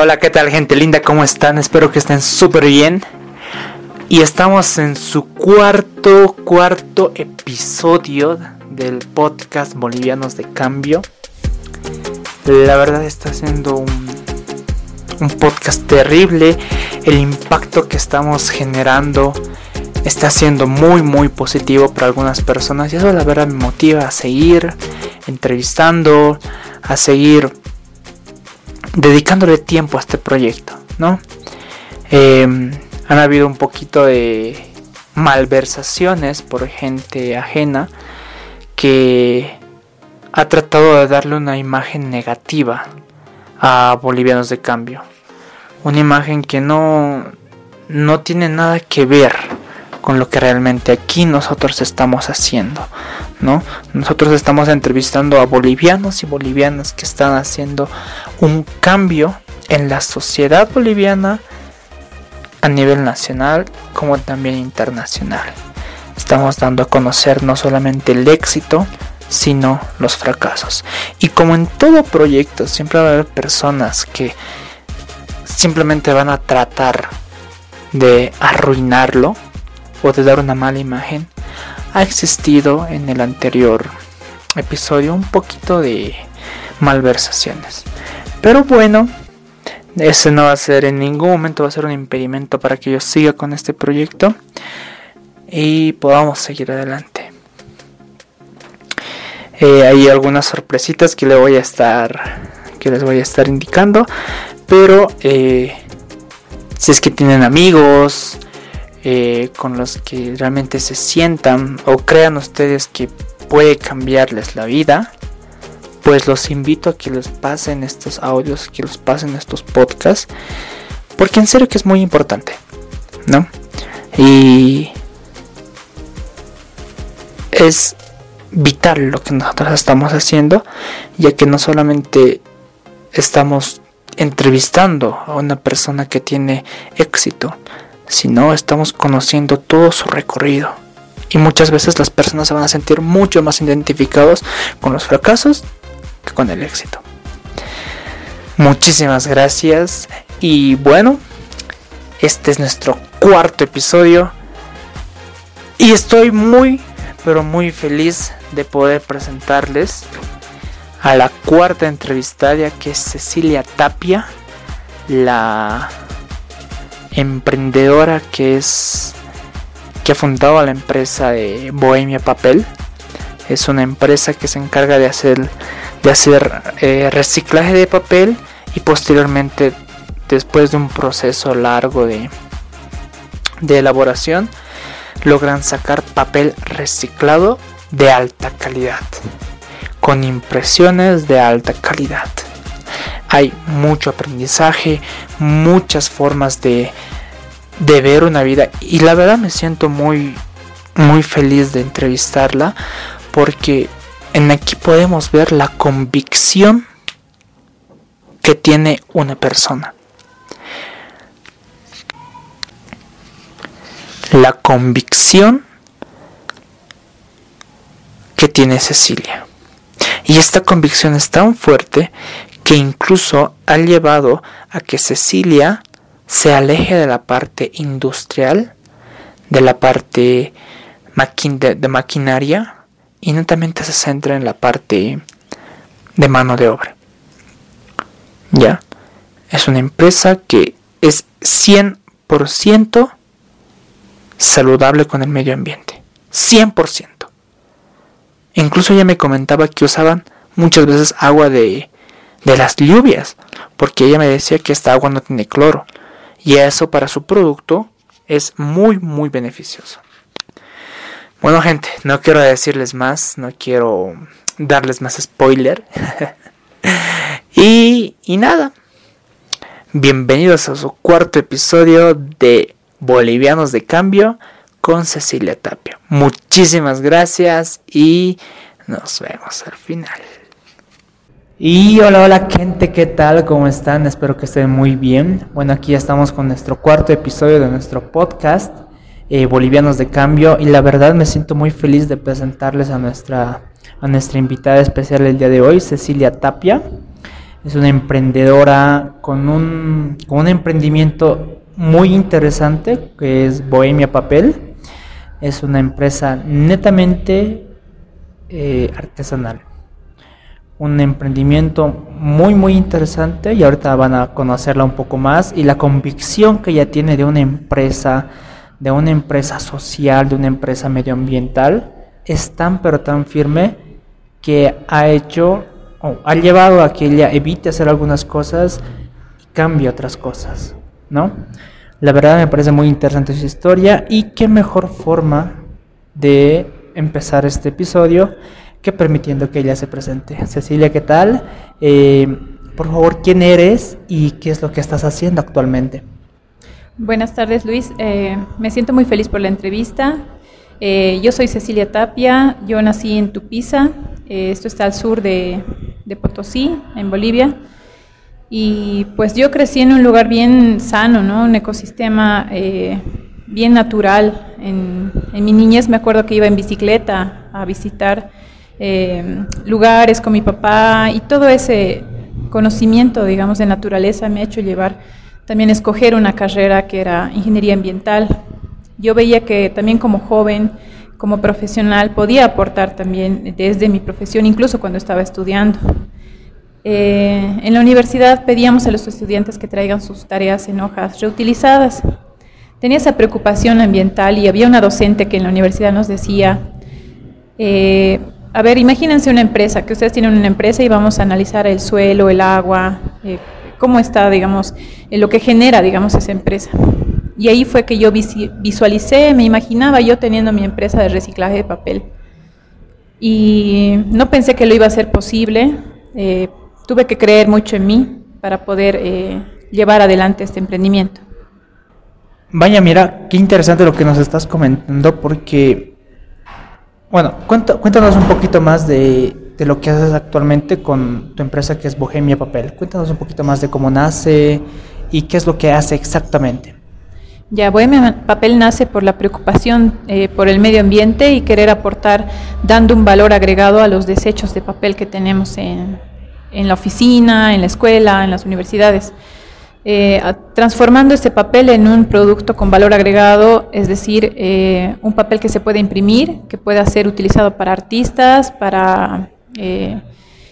Hola, ¿qué tal gente linda? ¿Cómo están? Espero que estén súper bien. Y estamos en su cuarto, cuarto episodio del podcast Bolivianos de Cambio. La verdad está siendo un, un podcast terrible. El impacto que estamos generando está siendo muy, muy positivo para algunas personas. Y eso la verdad me motiva a seguir entrevistando, a seguir dedicándole tiempo a este proyecto, ¿no? Em, han habido un poquito de malversaciones por gente ajena que ha tratado de darle una imagen negativa a bolivianos de cambio. Una imagen que no, no tiene nada que ver con lo que realmente aquí nosotros estamos haciendo, ¿no? Nosotros estamos entrevistando a bolivianos y bolivianas que están haciendo un cambio en la sociedad boliviana a nivel nacional como también internacional. Estamos dando a conocer no solamente el éxito, sino los fracasos. Y como en todo proyecto, siempre va a haber personas que simplemente van a tratar de arruinarlo o de dar una mala imagen, ha existido en el anterior episodio un poquito de malversaciones. Pero bueno, ese no va a ser en ningún momento va a ser un impedimento para que yo siga con este proyecto y podamos seguir adelante. Eh, hay algunas sorpresitas que le voy a estar que les voy a estar indicando, pero eh, si es que tienen amigos, eh, con los que realmente se sientan o crean ustedes que puede cambiarles la vida, pues los invito a que les pasen estos audios, que los pasen estos podcasts, porque en serio que es muy importante, ¿no? Y es vital lo que nosotros estamos haciendo, ya que no solamente estamos entrevistando a una persona que tiene éxito, si no estamos conociendo todo su recorrido. Y muchas veces las personas se van a sentir mucho más identificados con los fracasos que con el éxito. Muchísimas gracias y bueno, este es nuestro cuarto episodio y estoy muy, pero muy feliz de poder presentarles a la cuarta entrevistada que es Cecilia Tapia, la emprendedora que es que ha fundado la empresa de Bohemia Papel. Es una empresa que se encarga de hacer de hacer eh, reciclaje de papel y posteriormente después de un proceso largo de, de elaboración logran sacar papel reciclado de alta calidad con impresiones de alta calidad hay mucho aprendizaje, muchas formas de, de ver una vida y la verdad me siento muy muy feliz de entrevistarla porque en aquí podemos ver la convicción que tiene una persona. La convicción que tiene Cecilia. Y esta convicción es tan fuerte que incluso ha llevado a que Cecilia se aleje de la parte industrial, de la parte de, maquinaria y netamente se centra en la parte de mano de obra. ¿Ya? Es una empresa que es 100% saludable con el medio ambiente. 100%. Incluso ella me comentaba que usaban muchas veces agua de de las lluvias, porque ella me decía que esta agua no tiene cloro y eso para su producto es muy muy beneficioso. Bueno gente, no quiero decirles más, no quiero darles más spoiler. y, y nada, bienvenidos a su cuarto episodio de Bolivianos de Cambio con Cecilia Tapia. Muchísimas gracias y nos vemos al final. Y hola, hola gente, ¿qué tal? ¿Cómo están? Espero que estén muy bien. Bueno, aquí ya estamos con nuestro cuarto episodio de nuestro podcast, eh, Bolivianos de Cambio, y la verdad me siento muy feliz de presentarles a nuestra, a nuestra invitada especial el día de hoy, Cecilia Tapia. es una emprendedora con un, con un emprendimiento muy interesante que es Bohemia Papel. Es una empresa netamente eh, artesanal. Un emprendimiento muy muy interesante y ahorita van a conocerla un poco más y la convicción que ella tiene de una empresa, de una empresa social, de una empresa medioambiental, es tan pero tan firme que ha hecho o ha llevado a que ella evite hacer algunas cosas y cambie otras cosas, ¿no? La verdad me parece muy interesante su historia y qué mejor forma de empezar este episodio que permitiendo que ella se presente. Cecilia, ¿qué tal? Eh, por favor, ¿quién eres y qué es lo que estás haciendo actualmente? Buenas tardes, Luis. Eh, me siento muy feliz por la entrevista. Eh, yo soy Cecilia Tapia, yo nací en Tupiza, esto está al sur de, de Potosí, en Bolivia. Y pues yo crecí en un lugar bien sano, ¿no? Un ecosistema eh, bien natural. En, mi niñez me acuerdo que iba en bicicleta a visitar eh, lugares con mi papá y todo ese conocimiento, digamos, de naturaleza me ha hecho llevar también a escoger una carrera que era ingeniería ambiental. Yo veía que también como joven, como profesional, podía aportar también desde mi profesión, incluso cuando estaba estudiando. Eh, en la universidad pedíamos a los estudiantes que traigan sus tareas en hojas reutilizadas. Tenía esa preocupación ambiental y había una docente que en la universidad nos decía, eh, a ver, imagínense una empresa, que ustedes tienen una empresa y vamos a analizar el suelo, el agua, eh, cómo está, digamos, lo que genera, digamos, esa empresa. Y ahí fue que yo visualicé, me imaginaba yo teniendo mi empresa de reciclaje de papel. Y no pensé que lo iba a ser posible tuve que creer mucho en mí para poder eh, llevar adelante este emprendimiento. Vaya, mira, qué interesante lo que nos estás comentando porque, bueno, cuéntanos un poquito más de, de, lo que haces actualmente con tu empresa que es Bohemia Papel. Cuéntanos un poquito más de cómo nace y qué es lo que hace exactamente. Ya, Bohemia Papel nace por la preocupación eh, por el medio ambiente y querer aportar dando un valor agregado a los desechos de papel que tenemos en, en la oficina, en la escuela, en las universidades, eh, transformando este papel en un producto con valor agregado, es decir, eh, un papel que se puede imprimir, que pueda ser utilizado para artistas, para eh,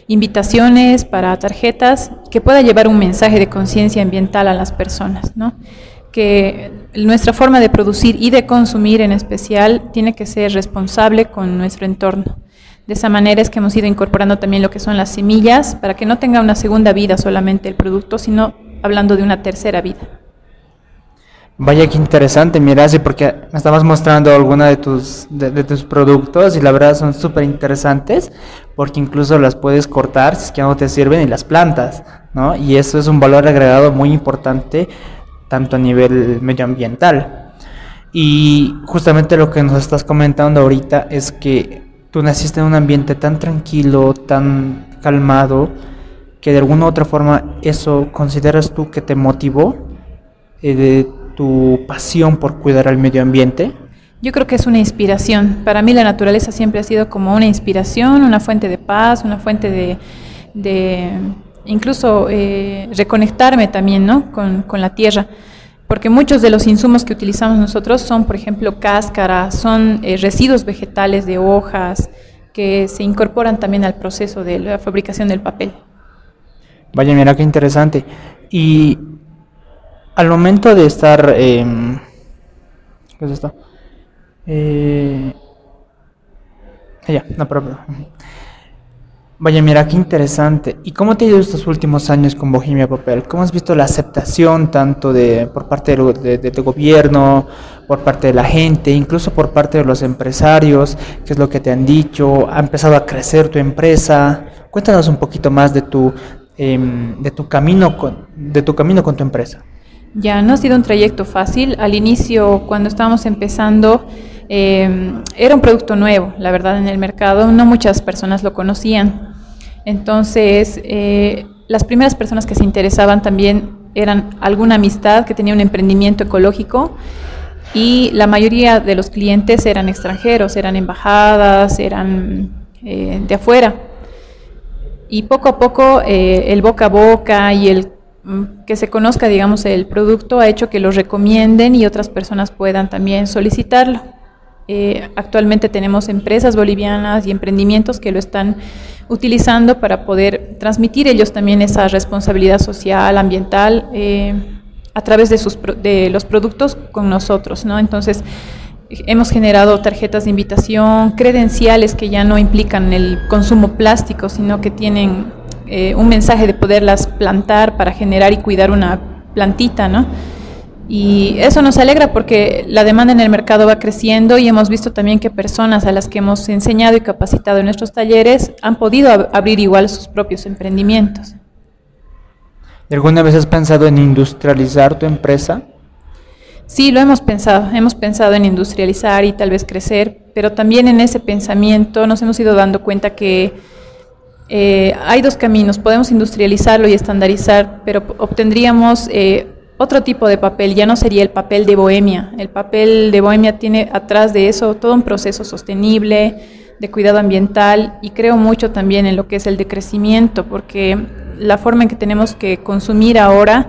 invitaciones, para tarjetas, que pueda llevar un mensaje de conciencia ambiental a las personas, ¿no? que nuestra forma de producir y de consumir en especial tiene que ser responsable con nuestro entorno. De esa manera es que hemos ido incorporando también lo que son las semillas para que no tenga una segunda vida solamente el producto, sino hablando de una tercera vida. Vaya que interesante, mira, sí, porque me estabas mostrando alguna de tus, de, tus productos y la verdad son súper interesantes porque incluso las puedes cortar si es que no te sirven y las plantas, ¿no? Y eso es un valor agregado muy importante tanto a nivel medioambiental. Y justamente lo que nos estás comentando ahorita es que tú naciste en un ambiente tan tranquilo, tan calmado, que de alguna u otra forma eso consideras tú que te motivó eh, de tu pasión por cuidar al medio ambiente? Yo creo que es una inspiración. Para mí la naturaleza siempre ha sido como una inspiración, una fuente de paz, una fuente de, incluso eh, reconectarme también ¿no? con, con la tierra porque muchos de los insumos que utilizamos nosotros son, por ejemplo, cáscaras, son eh, residuos vegetales de hojas que se incorporan también al proceso de la fabricación del papel. Vaya, mira qué interesante. Y al momento de estar... Eh, ¿Qué es esto? Eh, no, pero, Vaya, mira, qué interesante. ¿Y cómo te ha ido estos últimos años con Bohemia Papel? ¿Cómo has visto la aceptación tanto de por parte del de, gobierno, por parte de la gente, incluso por parte de los empresarios? ¿Qué es lo que te han dicho? ¿Ha empezado a crecer tu empresa? Cuéntanos un poquito más de tu, em, de tu, camino, con, de tu camino con tu empresa. Ya, no ha sido un trayecto fácil. Al inicio, cuando estábamos empezando, em, era un producto nuevo, la verdad, en el mercado. No muchas personas lo conocían. Entonces, eh, las primeras personas que se interesaban también eran alguna amistad que tenía un emprendimiento ecológico y la mayoría de los clientes eran extranjeros, eran embajadas, eran eh, de afuera. Y poco a poco eh, el boca a boca y el mm, que se conozca, digamos, el producto ha hecho que lo recomienden y otras personas puedan también solicitarlo. Eh, actualmente tenemos empresas bolivianas y emprendimientos que lo están utilizando para poder transmitir ellos también esa responsabilidad social, ambiental, eh, a través de, sus, de los productos con nosotros, ¿no? Entonces, hemos generado tarjetas de invitación, credenciales que ya no implican el consumo plástico, sino que tienen eh, un mensaje de poderlas plantar para generar y cuidar una plantita, ¿no? Y eso nos alegra porque la demanda en el mercado va creciendo y hemos visto también que personas a las que hemos enseñado y capacitado en nuestros talleres han podido abrir igual sus propios emprendimientos. ¿Alguna vez has pensado en industrializar tu empresa? Sí, lo hemos pensado. Hemos pensado en industrializar y tal vez crecer, pero también en ese pensamiento nos hemos ido dando cuenta que eh, hay dos caminos. Podemos industrializarlo y estandarizar, pero obtendríamos eh, otro tipo de papel, ya no sería el papel de Bohemia. El papel de Bohemia tiene atrás de eso todo un proceso sostenible, de cuidado ambiental y creo mucho también en lo que es el decrecimiento, porque la forma en que tenemos que consumir ahora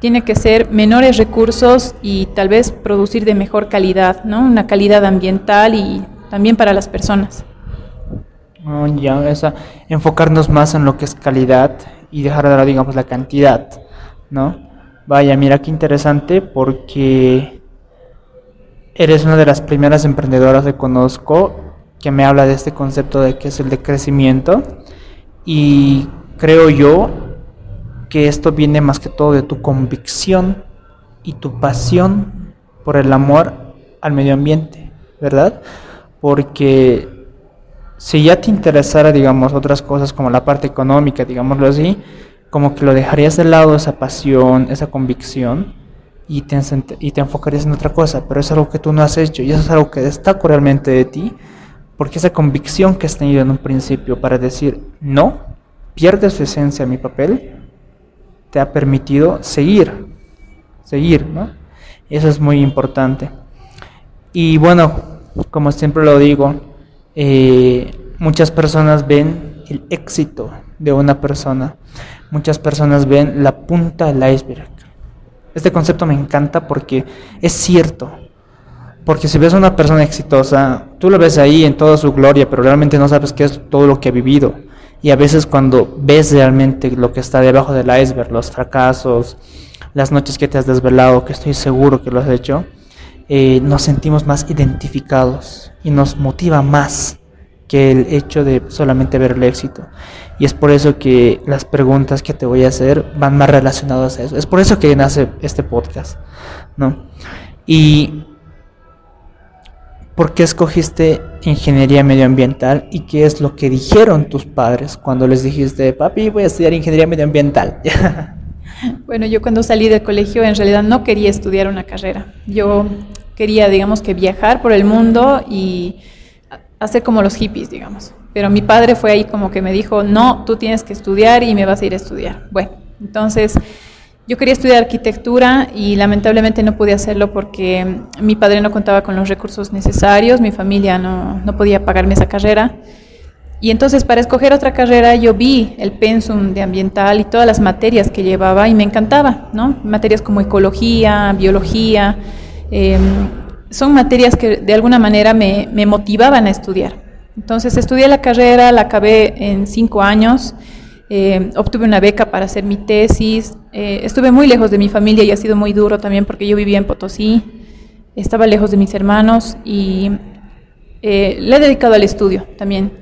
tiene que ser menores recursos y tal vez producir de mejor calidad, ¿no? Una calidad ambiental y también para las personas. Oh, ya, esa, enfocarnos más en lo que es calidad y dejar de lado, digamos, la cantidad, ¿no? Vaya, mira qué interesante porque eres una de las primeras emprendedoras que conozco que me habla de este concepto de que es el de crecimiento y creo yo que esto viene más que todo de tu convicción y tu pasión por el amor al medio ambiente, ¿verdad? Porque si ya te interesara, digamos, otras cosas como la parte económica, digámoslo así, como que lo dejarías de lado esa pasión, esa convicción y te, enfocarías en otra cosa, pero es algo que tú no has hecho y eso es algo que destaca realmente de ti, porque esa convicción que has tenido en un principio para decir no, pierde su esencia mi papel, te ha permitido seguir, seguir, ¿no? Eso es muy importante. Y bueno, como siempre lo digo, eh, muchas personas ven el éxito de una persona, muchas personas ven la punta del iceberg. Este concepto me encanta porque es cierto. Porque si ves a una persona exitosa, tú lo ves ahí en toda su gloria, pero realmente no sabes qué es todo lo que ha vivido. Y a veces cuando ves realmente lo que está debajo del iceberg, los fracasos, las noches que te has desvelado, que estoy seguro que lo has hecho, eh, nos sentimos más identificados y nos motiva más que el hecho de solamente ver el éxito. Y es por eso que las preguntas que te voy a hacer van más relacionadas a eso. Es por eso que nace este podcast, ¿no? Y ¿por qué escogiste ingeniería medioambiental y qué es lo que dijeron tus padres cuando les dijiste, papi, voy a estudiar ingeniería medioambiental? bueno, yo cuando salí del colegio en realidad no quería estudiar una carrera. Yo quería, digamos, que viajar por el mundo y hacer como los hippies, digamos. Pero mi padre fue ahí como que me dijo, no, tú tienes que estudiar y me vas a ir a estudiar. Bueno, entonces yo quería estudiar arquitectura y lamentablemente no pude hacerlo porque mi padre no contaba con los recursos necesarios, mi familia no, no podía pagarme esa carrera. Y entonces para escoger otra carrera yo vi el pensum de ambiental y todas las materias que llevaba y me encantaba, ¿no? Materias como ecología, biología, eh, son materias que de alguna manera me, motivaban a estudiar. Entonces estudié la carrera, la acabé en cinco años, eh, obtuve una beca para hacer mi tesis, eh, estuve muy lejos de mi familia y ha sido muy duro también porque yo vivía en Potosí, estaba lejos de mis hermanos y eh, le he dedicado al estudio también.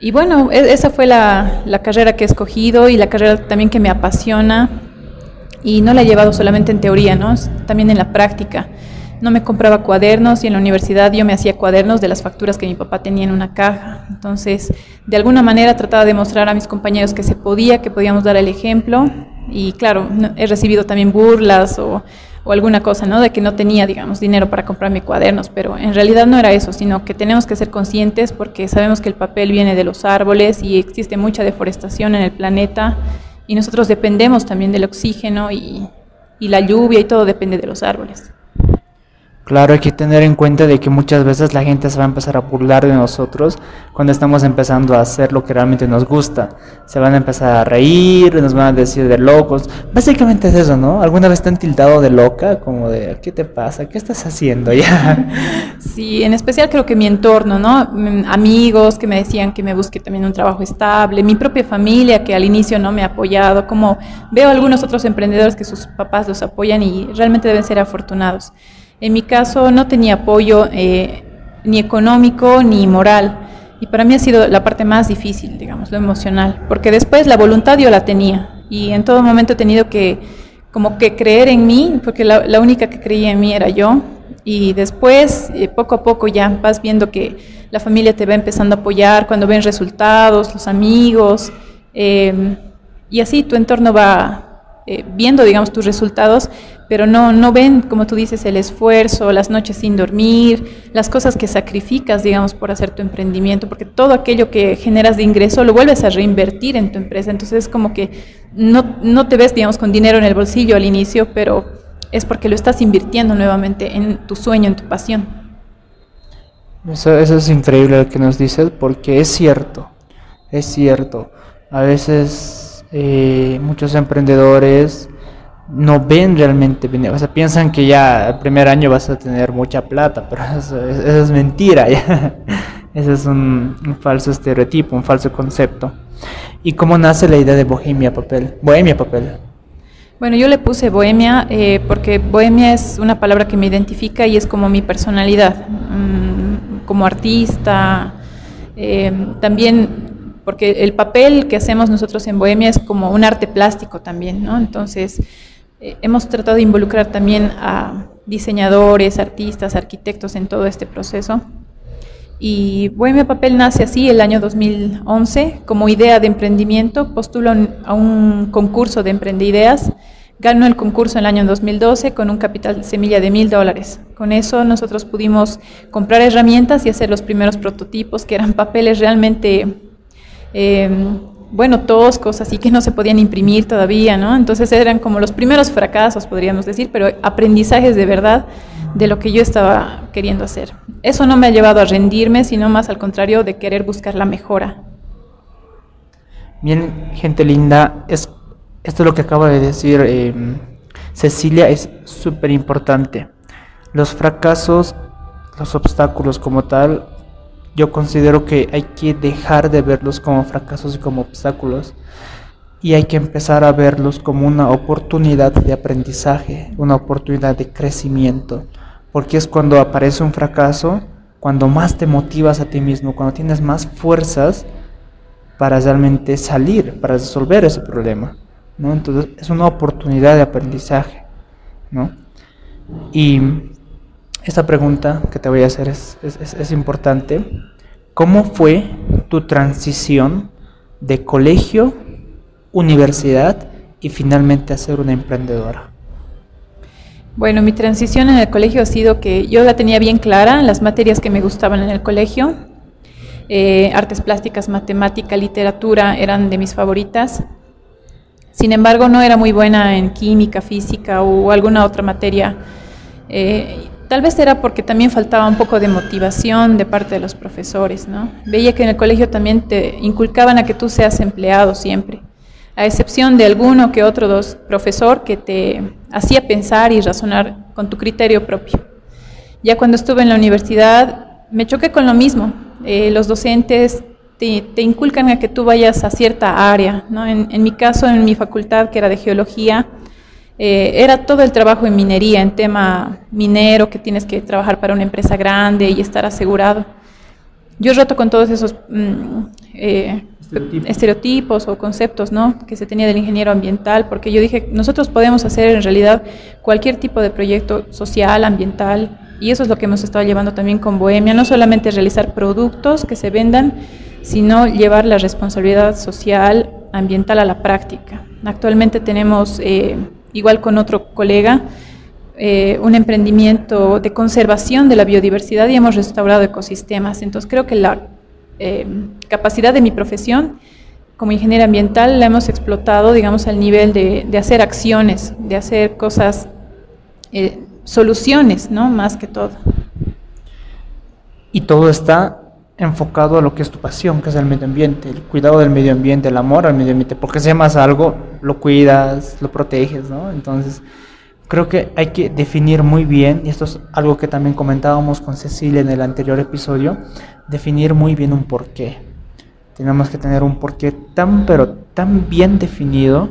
Y bueno, e, esa fue la, la carrera que he escogido y la carrera también que me apasiona y no la he llevado solamente en teoría, ¿no? también en la práctica no me compraba cuadernos y en la universidad yo me hacía cuadernos de las facturas que mi papá tenía en una caja. Entonces, de alguna manera trataba de mostrar a mis compañeros que se podía, que podíamos dar el ejemplo. Y claro, he recibido también burlas o, alguna cosa, ¿no? De que no tenía, digamos, dinero para comprarme cuadernos, pero en realidad no era eso, sino que tenemos que ser conscientes porque sabemos que el papel viene de los árboles y existe mucha deforestación en el planeta y nosotros dependemos también del oxígeno y la lluvia y todo depende de los árboles. Claro, hay que tener en cuenta de que muchas veces la gente se va a empezar a burlar de nosotros cuando estamos empezando a hacer lo que realmente nos gusta. Se van a empezar a reír, nos van a decir de locos. Básicamente es eso, ¿no? ¿Alguna vez te han tildado de loca? Como de, ¿qué te pasa? ¿Qué estás haciendo ya? Sí, en especial creo que mi entorno, ¿no? Mm, amigos que me decían que me busque también un trabajo estable, mi propia familia que al inicio no me ha apoyado, como veo algunos otros emprendedores que sus papás los apoyan y realmente deben ser afortunados. En mi caso no tenía apoyo eh, ni económico ni moral. Y para mí ha sido la parte más difícil, digamos, lo emocional, porque después la voluntad yo la tenía y en todo momento he tenido que como que creer en mí, porque la, única que creía en mí era yo. Y después, eh, poco a poco ya vas viendo que la familia te va empezando a apoyar cuando ven resultados, los amigos, eh, y así tu entorno va, eh, viendo, digamos, tus resultados, pero no, no ven, como tú dices, el esfuerzo, las noches sin dormir, las cosas que sacrificas, digamos, por hacer tu emprendimiento, porque todo aquello que generas de ingreso lo vuelves a reinvertir en tu empresa. Entonces es como que no, no te ves, digamos, con dinero en el bolsillo al inicio, pero es porque lo estás invirtiendo nuevamente en tu sueño, en tu pasión. Eso, eso es increíble lo que nos dices, porque es cierto, es cierto. A veces eh, muchos emprendedores no ven realmente, o sea, piensan que ya el primer año vas a tener mucha plata, pero eso, es mentira, ese es un, falso estereotipo, un falso concepto. ¿Y cómo nace la idea de Bohemia Papel? Bohemia Papel. Bueno, yo le puse Bohemia eh, porque Bohemia es una palabra que me identifica y es como mi personalidad, mm, como artista. Eh, también porque el papel que hacemos nosotros en Bohemia es como un arte plástico también, ¿no? Entonces, eh, hemos tratado de involucrar también a diseñadores, artistas, arquitectos en todo este proceso. Y Bohemia Papel nace así el año 2011 como idea de emprendimiento, postulo a un concurso de emprendeideas, ganó el concurso en el año 2012 con un capital semilla de mil dólares. Con eso nosotros pudimos comprar herramientas y hacer los primeros prototipos que eran papeles realmente Em, bueno, toscos, así que no se podían imprimir todavía, ¿no? Entonces eran como los primeros fracasos, podríamos decir, pero aprendizajes de verdad de lo que yo estaba queriendo hacer. Eso no me ha llevado a rendirme, sino más al contrario de querer buscar la mejora. Bien, gente linda, es, esto es lo que acaba de decir em, Cecilia, es súper importante. Los fracasos, los obstáculos como tal, yo considero que hay que dejar de verlos como fracasos y como obstáculos y hay que empezar a verlos como una oportunidad de aprendizaje, una oportunidad de crecimiento, porque es cuando aparece un fracaso, cuando más te motivas a ti mismo, cuando tienes más fuerzas para realmente salir, para resolver ese problema, ¿no? Entonces es una oportunidad de aprendizaje, ¿no? Y esta pregunta que te voy a hacer es, importante. ¿Cómo fue tu transición de colegio, universidad y finalmente a ser una emprendedora? Bueno, mi transición en el colegio ha sido que yo la tenía bien clara, las materias que me gustaban en el colegio, eh, artes plásticas, matemática, literatura eran de mis favoritas. Sin embargo, no era muy buena en química, física o alguna otra materia. Eh, Tal vez era porque también faltaba un poco de motivación de parte de los profesores, ¿no? Veía que en el colegio también te inculcaban a que tú seas empleado siempre, a excepción de alguno que otro dos profesor que te hacía pensar y razonar con tu criterio propio. Ya cuando estuve en la universidad me choqué con lo mismo. Eh, los docentes te, inculcan a que tú vayas a cierta área, ¿no? En, en mi caso, en mi facultad, que era de geología, eh, era todo el trabajo en minería, en tema minero, que tienes que trabajar para una empresa grande y estar asegurado. Yo roto con todos esos mm, eh, estereotipos. o conceptos ¿no? que se tenía del ingeniero ambiental, porque yo dije, nosotros podemos hacer en realidad cualquier tipo de proyecto social, ambiental, y eso es lo que hemos estado llevando también con Bohemia, no solamente realizar productos que se vendan, sino llevar la responsabilidad social, ambiental a la práctica. Actualmente tenemos... Eh, igual con otro colega, eh, un emprendimiento de conservación de la biodiversidad y hemos restaurado ecosistemas. Entonces creo que la eh, capacidad de mi profesión como ingeniera ambiental la hemos explotado, digamos, al nivel de, hacer acciones, de hacer cosas eh, soluciones, ¿no? Más que todo. Y todo está enfocado a lo que es tu pasión, que es el medio ambiente, el cuidado del medio ambiente, el amor al medio ambiente, porque si amas algo, lo cuidas, lo proteges, ¿no? Entonces, creo que hay que definir muy bien, y esto es algo que también comentábamos con Cecilia en el anterior episodio, definir muy bien un porqué. Tenemos que tener un porqué tan, pero tan bien definido,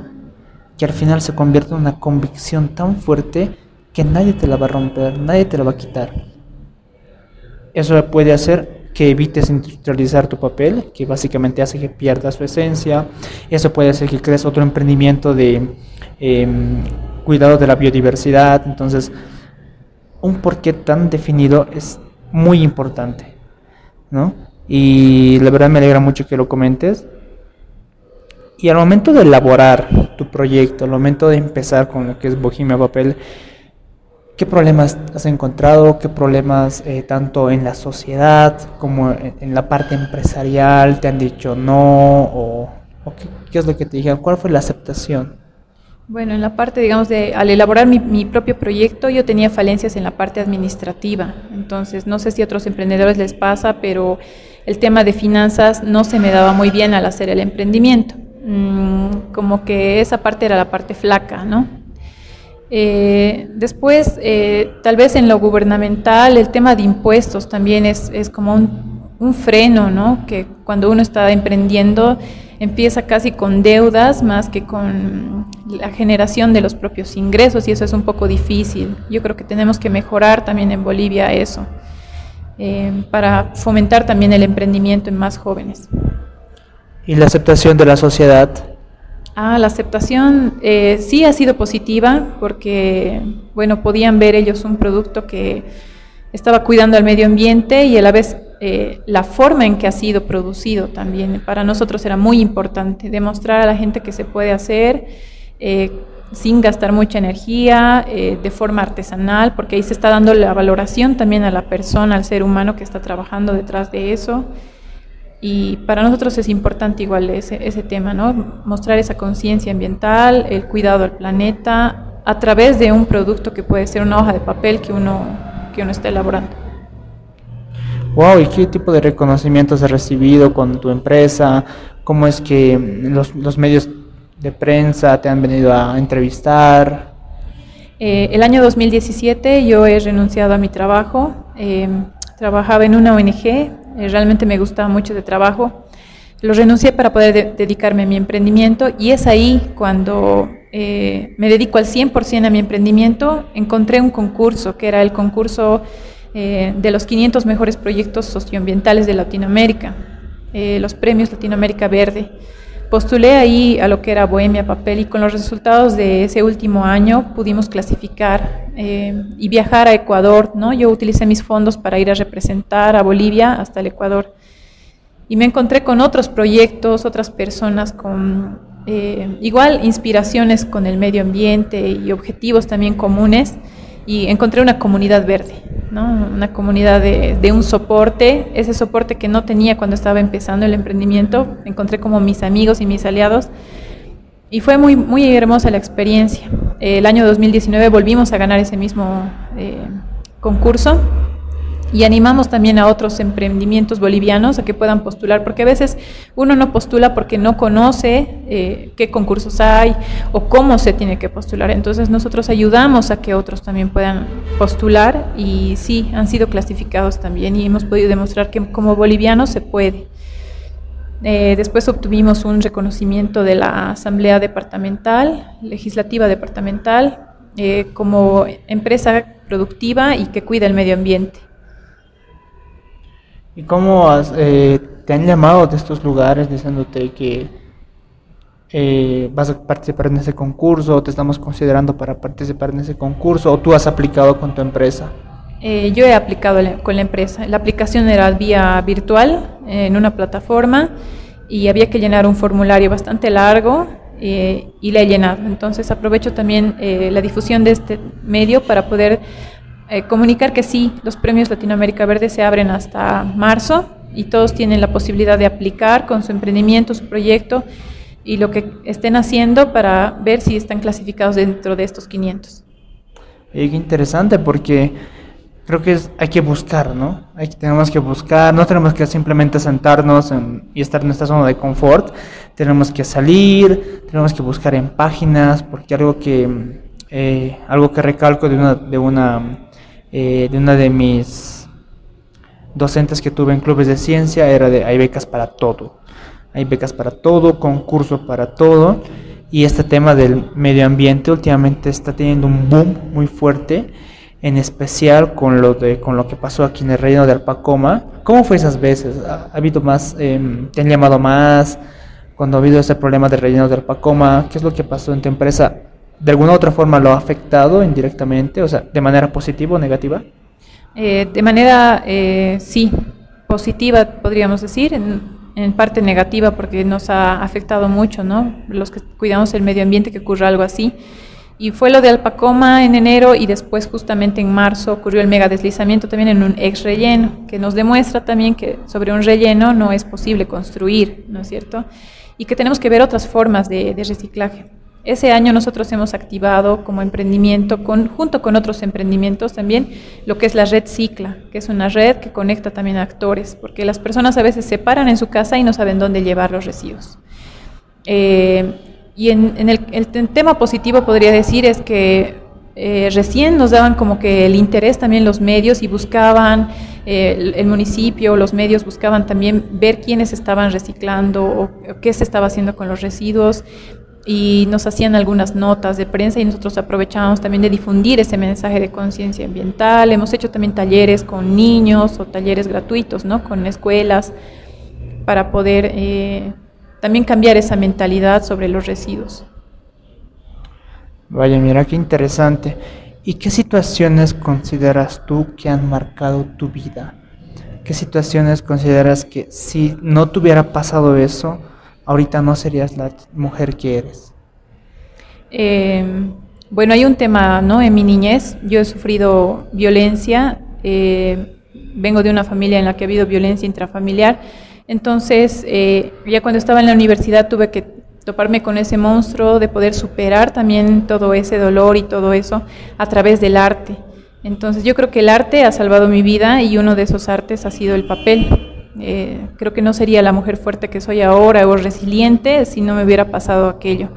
que al final se convierte en una convicción tan fuerte que nadie te la va a romper, nadie te la va a quitar. Eso puede hacer que evites industrializar tu papel, que básicamente hace que pierdas su esencia. Eso puede hacer que crees otro emprendimiento de em, cuidado de la biodiversidad. Entonces, un porqué tan definido es muy importante, ¿no? Y la verdad me alegra mucho que lo comentes. Y al momento de elaborar tu proyecto, al momento de empezar con lo que es Bohemia Papel, ¿Qué problemas has encontrado? ¿Qué problemas eh, tanto en la sociedad como en, la parte empresarial te han dicho no? ¿O, qué, es lo que te dijeron? ¿Cuál fue la aceptación? Bueno, en la parte, digamos, de al elaborar mi, mi, propio proyecto, yo tenía falencias en la parte administrativa. Entonces, no sé si a otros emprendedores les pasa, pero el tema de finanzas no se me daba muy bien al hacer el emprendimiento. Mm, como que esa parte era la parte flaca, ¿no? Eh, después, eh, tal vez en lo gubernamental, el tema de impuestos también es, es como un, un, freno, ¿no? Que cuando uno está emprendiendo empieza casi con deudas más que con la generación de los propios ingresos y eso es un poco difícil. Yo creo que tenemos que mejorar también en Bolivia eso, eh, para fomentar también el emprendimiento en más jóvenes. ¿Y la aceptación de la sociedad? Ah, la aceptación eh, sí ha sido positiva porque, bueno, podían ver ellos un producto que estaba cuidando al medio ambiente y a la vez eh, la forma en que ha sido producido también. Para nosotros era muy importante demostrar a la gente que se puede hacer eh, sin gastar mucha energía, de forma artesanal, porque ahí se está dando la valoración también a la persona, al ser humano que está trabajando detrás de eso. Y para nosotros es importante igual ese, ese tema, ¿no? Mostrar esa conciencia ambiental, el cuidado al planeta, a través de un producto que puede ser una hoja de papel que uno, que uno está elaborando. Wow, ¿y qué tipo de reconocimientos has recibido con tu empresa? ¿Cómo es que los, los medios de prensa te han venido a entrevistar? Eh, el año 2017 yo he renunciado a mi trabajo. Eh, trabajaba en una ONG eh, realmente me gustaba mucho de trabajo. Lo renuncié para poder dedicarme a mi emprendimiento y es ahí cuando eh, me dedico al 100% a mi emprendimiento. Encontré un concurso que era el concurso eh, de los 500 mejores proyectos socioambientales de Latinoamérica, los premios Latinoamérica Verde. Postulé ahí a lo que era Bohemia Papel y con los resultados de ese último año pudimos clasificar eh, y viajar a Ecuador. ¿no? Yo utilicé mis fondos para ir a representar a Bolivia hasta el Ecuador. Y me encontré con otros proyectos, otras personas con eh, igual inspiraciones con el medio ambiente y objetivos también comunes y encontré una comunidad verde, ¿no? una comunidad de, un soporte, ese soporte que no tenía cuando estaba empezando el emprendimiento, encontré como mis amigos y mis aliados y fue muy, muy hermosa la experiencia. El año 2019 volvimos a ganar ese mismo eh, concurso y animamos también a otros emprendimientos bolivianos a que puedan postular, porque a veces uno no postula porque no conoce eh, qué concursos hay o cómo se tiene que postular. Entonces nosotros ayudamos a que otros también puedan postular y sí, han sido clasificados también y hemos podido demostrar que como bolivianos se puede. Eh, después obtuvimos un reconocimiento de la Asamblea Departamental, Legislativa Departamental, eh, como empresa productiva y que cuida el medio ambiente. ¿Y cómo eh, te han llamado de estos lugares diciéndote que eh, vas a participar en ese concurso o te estamos considerando para participar en ese concurso o tú has aplicado con tu empresa? Eh, yo he aplicado con la empresa. La aplicación era vía virtual en una plataforma y había que llenar un formulario bastante largo y le he llenado. Entonces aprovecho también la difusión de este medio para poder eh, comunicar que sí, los premios Latinoamérica Verde se abren hasta marzo y todos tienen la posibilidad de aplicar con su emprendimiento, su proyecto y lo que estén haciendo para ver si están clasificados dentro de estos 500. qué interesante porque creo que es, hay que buscar, ¿no? Hay, tenemos que buscar, no tenemos que simplemente sentarnos y estar en nuestra zona de confort, tenemos que salir, tenemos que buscar en páginas, porque algo que, eh, algo que recalco de una, de una, eh, de una de mis docentes que tuve en clubes de ciencia era de hay becas para todo, hay becas para todo, concurso para todo, y este tema del medio ambiente últimamente está teniendo un boom muy fuerte en especial con lo de con lo que pasó aquí en el reino de Alpacoma. ¿Cómo fue esas veces? ¿Ha, habido más, eh, te han llamado más cuando ha habido ese problema del relleno de Alpacoma? ¿Qué es lo que pasó en tu empresa? ¿De alguna otra forma lo ha afectado indirectamente? O sea, ¿de manera positiva o negativa? Eh, de manera, eh, sí, positiva podríamos decir, en, parte negativa porque nos ha afectado mucho, ¿no? Los que cuidamos el medio ambiente que ocurra algo así. Y fue lo de Alpacoma en enero y después justamente en marzo ocurrió el mega deslizamiento también en un ex relleno, que nos demuestra también que sobre un relleno no es posible construir, ¿no es cierto? Y que tenemos que ver otras formas de, reciclaje. Ese año nosotros hemos activado como emprendimiento, junto con otros emprendimientos también, lo que es la red Cicla, que es una red que conecta también a actores, porque las personas a veces se paran en su casa y no saben dónde llevar los residuos. Eh, y en, el, tema positivo podría decir es que eh, recién nos daban como que el interés también los medios y buscaban, eh, el, municipio, los medios buscaban también ver quiénes estaban reciclando o, qué se estaba haciendo con los residuos y nos hacían algunas notas de prensa y nosotros aprovechábamos también de difundir ese mensaje de conciencia ambiental. Hemos hecho también talleres con niños o talleres gratuitos, ¿no? Con escuelas para poder... Eh, también cambiar esa mentalidad sobre los residuos. Vaya, mira qué interesante. ¿Y qué situaciones consideras tú que han marcado tu vida? ¿Qué situaciones consideras que si no te hubiera pasado eso, ahorita no serías la mujer que eres? Eh, bueno, hay un tema, ¿no? En mi niñez, yo he sufrido violencia, eh, vengo de una familia en la que ha habido violencia intrafamiliar entonces, eh, ya cuando estaba en la universidad tuve que toparme con ese monstruo, de poder superar también todo ese dolor y todo eso a través del arte. Entonces, yo creo que el arte ha salvado mi vida y uno de esos artes ha sido el papel. Eh, creo que no sería la mujer fuerte que soy ahora o resiliente si no me hubiera pasado aquello.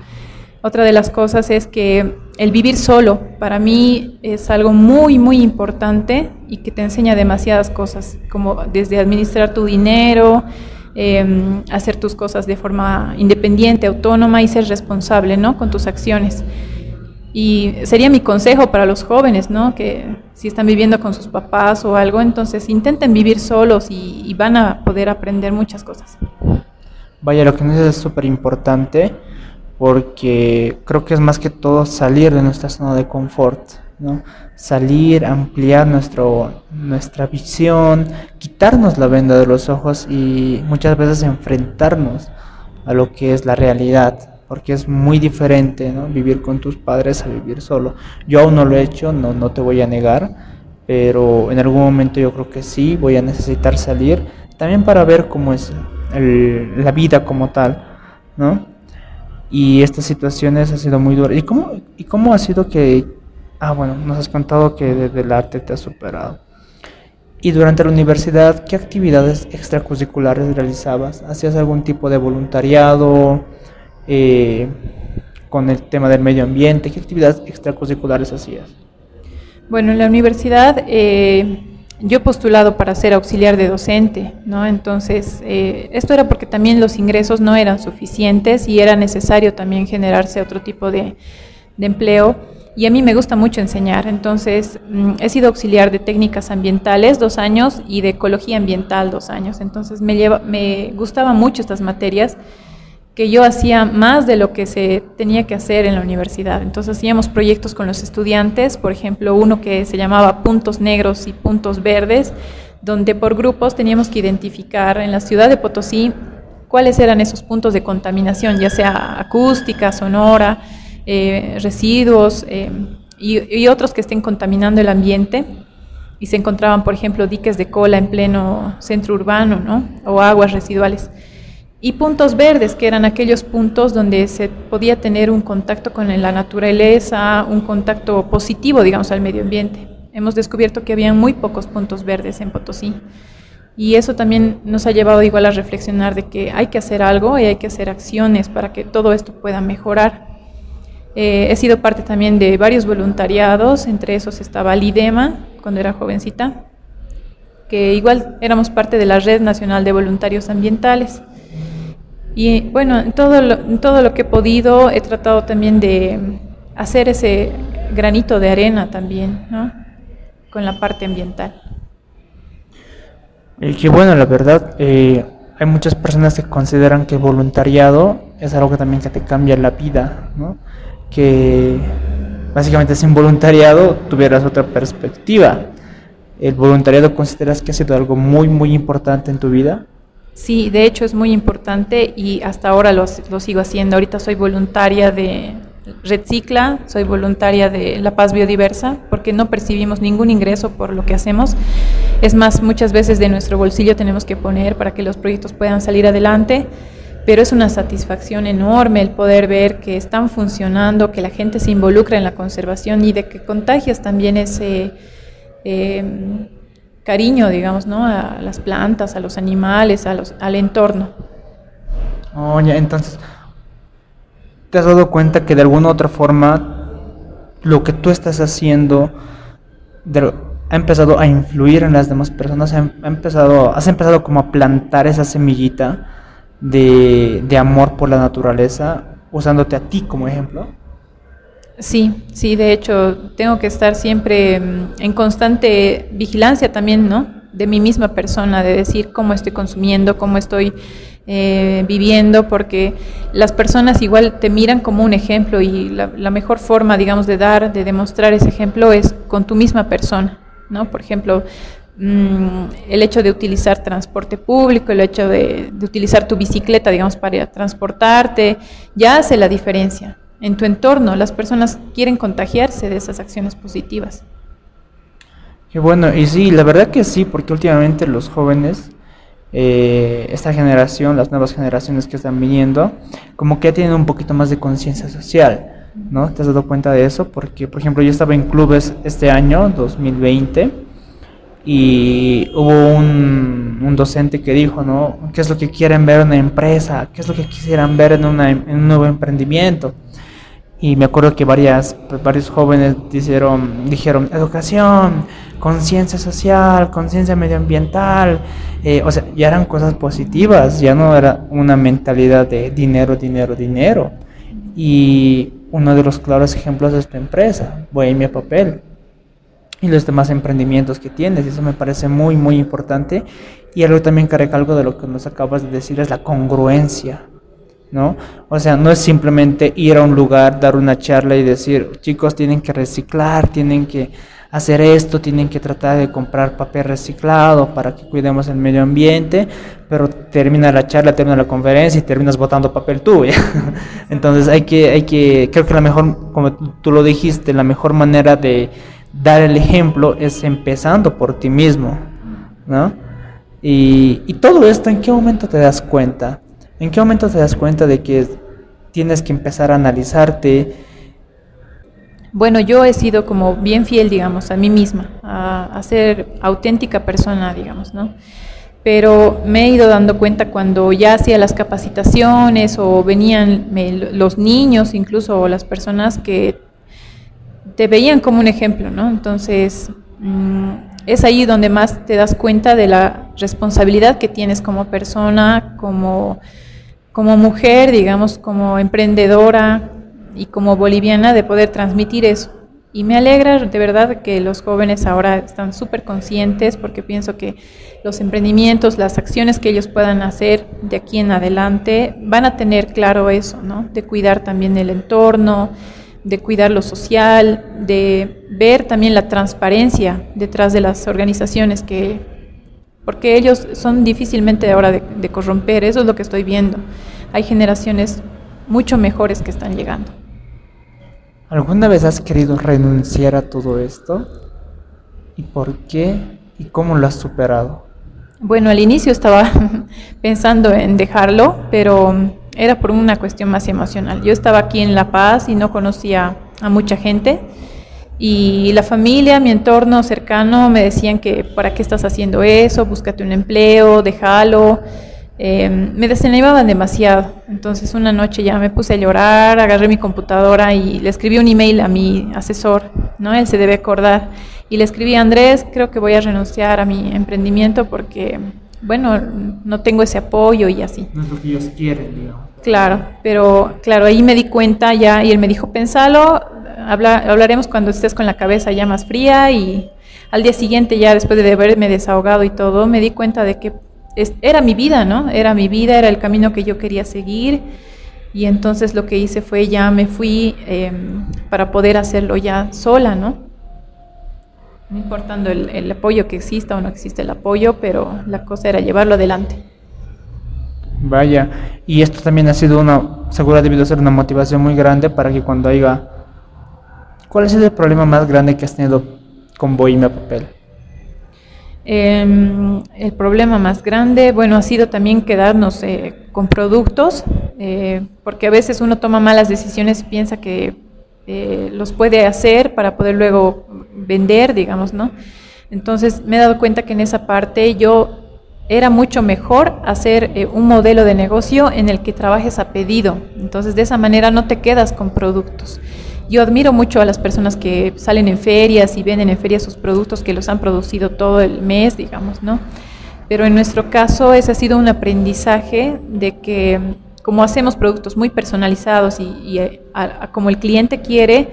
Otra de las cosas es que el vivir solo para mí es algo muy, muy importante y que te enseña demasiadas cosas, como desde administrar tu dinero, em, hacer tus cosas de forma independiente, autónoma y ser responsable ¿no? con tus acciones. Y sería mi consejo para los jóvenes, ¿no? que si están viviendo con sus papás o algo, entonces intenten vivir solos y, van a poder aprender muchas cosas. Vaya, lo que nos es súper importante porque creo que es más que todo salir de nuestra zona de confort, ¿no? Salir, ampliar nuestro, nuestra visión, quitarnos la venda de los ojos y muchas veces enfrentarnos a lo que es la realidad, porque es muy diferente, ¿no? Vivir con tus padres a vivir solo. Yo aún no lo he hecho, no, no te voy a negar, pero en algún momento yo creo que sí, voy a necesitar salir, también para ver cómo es la vida como tal, ¿no? y estas situaciones ha sido muy duras. ¿Y cómo, ¿Y cómo ha sido que, ah bueno, nos has contado que desde el arte te has superado? ¿Y durante la universidad qué actividades extracurriculares realizabas? ¿Hacías algún tipo de voluntariado eh, con el tema del medio ambiente? ¿Qué actividades extracurriculares hacías? Bueno, en la universidad eh, yo he postulado para ser auxiliar de docente, ¿no? Entonces, eh, esto era porque también los ingresos no eran suficientes y era necesario también generarse otro tipo de, empleo. Y a mí me gusta mucho enseñar, entonces mm, he sido auxiliar de técnicas ambientales dos años y de ecología ambiental dos años. Entonces me, lleva, me gustaban mucho estas materias que yo hacía más de lo que se tenía que hacer en la universidad. Entonces hacíamos proyectos con los estudiantes, por ejemplo, uno que se llamaba Puntos Negros y Puntos Verdes, donde por grupos teníamos que identificar en la ciudad de Potosí cuáles eran esos puntos de contaminación, ya sea acústica, sonora, eh, residuos eh, y, otros que estén contaminando el ambiente. Y se encontraban, por ejemplo, diques de cola en pleno centro urbano, ¿no? O aguas residuales. Y puntos verdes, que eran aquellos puntos donde se podía tener un contacto con la naturaleza, un contacto positivo, digamos, al medio ambiente. Hemos descubierto que había muy pocos puntos verdes en Potosí. Y eso también nos ha llevado igual a reflexionar de que hay que hacer algo y hay que hacer acciones para que todo esto pueda mejorar. Eh, he sido parte también de varios voluntariados, entre esos estaba Lidema, cuando era jovencita, que igual éramos parte de la Red Nacional de Voluntarios Ambientales. Y bueno, en todo lo, en todo lo que he podido he tratado también de hacer ese granito de arena también, ¿no? Con la parte ambiental. Y que bueno, la verdad, eh, hay muchas personas que consideran que voluntariado es algo que también que te cambia la vida, ¿no? Que básicamente sin voluntariado tuvieras otra perspectiva. ¿El voluntariado consideras que ha sido algo muy, muy importante en tu vida? Sí, de hecho es muy importante y hasta ahora lo, lo sigo haciendo. Ahorita soy voluntaria de Recicla, soy voluntaria de La Paz Biodiversa, porque no percibimos ningún ingreso por lo que hacemos. Es más, muchas veces de nuestro bolsillo tenemos que poner para que los proyectos puedan salir adelante, pero es una satisfacción enorme el poder ver que están funcionando, que la gente se involucra en la conservación y de que contagias también ese eh, cariño, digamos, ¿no? a las plantas, a los animales, a los, al entorno. Oye, entonces ¿Te has dado cuenta que de alguna otra forma lo que tú estás haciendo ha empezado a influir en las demás personas? Ha, empezado, has empezado como a plantar esa semillita de, de amor por la naturaleza usándote a ti como ejemplo? Sí, sí, de hecho, tengo que estar siempre mm, en constante vigilancia también, ¿no? De mi misma persona, de decir cómo estoy consumiendo, cómo estoy eh, viviendo, porque las personas igual te miran como un ejemplo y la, mejor forma, digamos, de dar, de demostrar ese ejemplo es con tu misma persona, ¿no? Por ejemplo, mm, el hecho de utilizar transporte público, el hecho de, utilizar tu bicicleta, digamos, para transportarte, ya hace la diferencia. En tu entorno, las personas quieren contagiarse de esas acciones positivas. Y bueno, y sí, la verdad que sí, porque últimamente los jóvenes eh, esta generación, las nuevas generaciones que están viniendo, como que tienen un poquito más de conciencia social, ¿no? ¿Te has dado cuenta de eso? Porque, por ejemplo, yo estaba en clubes este año, 2020, y hubo un, un, docente que dijo, ¿no? ¿Qué es lo que quieren ver en una empresa? ¿Qué es lo que quisieran ver en, una, en un nuevo emprendimiento? Y me acuerdo que varias, varios jóvenes dijeron, dijeron educación, conciencia social, conciencia medioambiental, eh, o sea, ya eran cosas positivas, ya no era una mentalidad de dinero, dinero, dinero. Y uno de los claros ejemplos es tu empresa, Bohemia Papel, y los demás emprendimientos que tienes, eso me parece muy, muy importante. Y algo también que recalco de lo que nos acabas de decir es la congruencia. ¿No? O sea, no es simplemente ir a un lugar, dar una charla y decir, chicos, tienen que reciclar, tienen que hacer esto, tienen que tratar de comprar papel reciclado para que cuidemos el medio ambiente, pero termina la charla, termina la conferencia y terminas botando papel tú. Entonces hay que, hay que, creo que la mejor, como tú lo dijiste, la mejor manera de dar el ejemplo es empezando por ti mismo, ¿no? Y, y todo esto, ¿en qué momento te das cuenta? ¿En qué momento te das cuenta de que tienes que empezar a analizarte? Bueno, yo he sido como bien fiel, digamos, a mí misma, a, ser auténtica persona, digamos, ¿no? Pero me he ido dando cuenta cuando ya hacía las capacitaciones o venían los niños, incluso o las personas que te veían como un ejemplo, ¿no? Entonces, mm, es ahí donde más te das cuenta de la responsabilidad que tienes como persona, como como mujer, digamos, como emprendedora y como boliviana de poder transmitir eso. Y me alegra de verdad que los jóvenes ahora están súper conscientes porque pienso que los emprendimientos, las acciones que ellos puedan hacer de aquí en adelante van a tener claro eso, ¿no? De cuidar también el entorno, de cuidar lo social, de ver también la transparencia detrás de las organizaciones que porque ellos son difícilmente ahora de, de corromper, eso es lo que estoy viendo. Hay generaciones mucho mejores que están llegando. ¿Alguna vez has querido renunciar a todo esto? ¿Y por qué? ¿Y cómo lo has superado? Bueno, al inicio estaba pensando en dejarlo, pero era por una cuestión más emocional. Yo estaba aquí en La Paz y no conocía a mucha gente y la familia, mi entorno cercano me decían que para qué estás haciendo eso, búscate un empleo, déjalo. Em, me desanimaban demasiado. Entonces una noche ya me puse a llorar, agarré mi computadora y le escribí un email a mi asesor, ¿no? Él se debe acordar. Y le escribí, Andrés, creo que voy a renunciar a mi emprendimiento porque, bueno, no tengo ese apoyo y así. No es lo que ellos quieren, digamos. Claro, pero claro, ahí me di cuenta ya y él me dijo, pensalo, hablaremos cuando estés con la cabeza ya más fría y al día siguiente ya después de haberme desahogado y todo, me di cuenta de que era mi vida, ¿no? Era mi vida, era el camino que yo quería seguir y entonces lo que hice fue ya me fui em, para poder hacerlo ya sola, ¿no? No importando el, el apoyo que exista o no existe el apoyo, pero la cosa era llevarlo adelante. Vaya, y esto también ha sido una, seguro debido a ser una motivación muy grande para que cuando haya... ¿Cuál es el problema más grande que has tenido con Bohemia Papel? Em, el problema más grande, bueno, ha sido también quedarnos eh, con productos, eh, porque a veces uno toma malas decisiones y piensa que eh, los puede hacer para poder luego vender, digamos, ¿no? Entonces me he dado cuenta que en esa parte yo era mucho mejor hacer eh, un modelo de negocio en el que trabajes a pedido. Entonces, de esa manera no te quedas con productos. Yo admiro mucho a las personas que salen en ferias y venden en ferias sus productos que los han producido todo el mes, digamos, ¿no? Pero en nuestro caso ese ha sido un aprendizaje de que como hacemos productos muy personalizados y, eh, como el cliente quiere,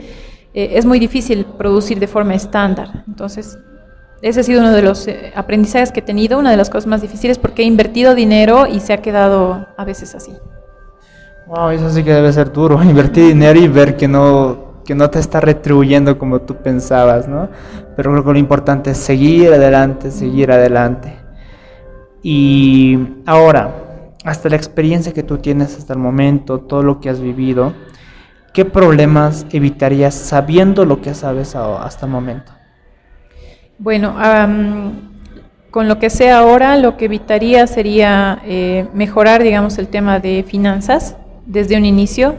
eh, es muy difícil producir de forma estándar. Entonces, ese ha sido uno de los eh, aprendizajes que he tenido, una de las cosas más difíciles porque he invertido dinero y se ha quedado a veces así. Wow, eso sí que debe ser duro, invertir dinero y ver que no, que no te está retribuyendo como tú pensabas, ¿no? Pero creo que lo importante es seguir adelante, seguir adelante. Y ahora, hasta la experiencia que tú tienes hasta el momento, todo lo que has vivido, ¿qué problemas evitarías sabiendo lo que sabes hasta el momento? Bueno, con lo que sé ahora, lo que evitaría sería eh, mejorar, digamos, el tema de finanzas desde un inicio.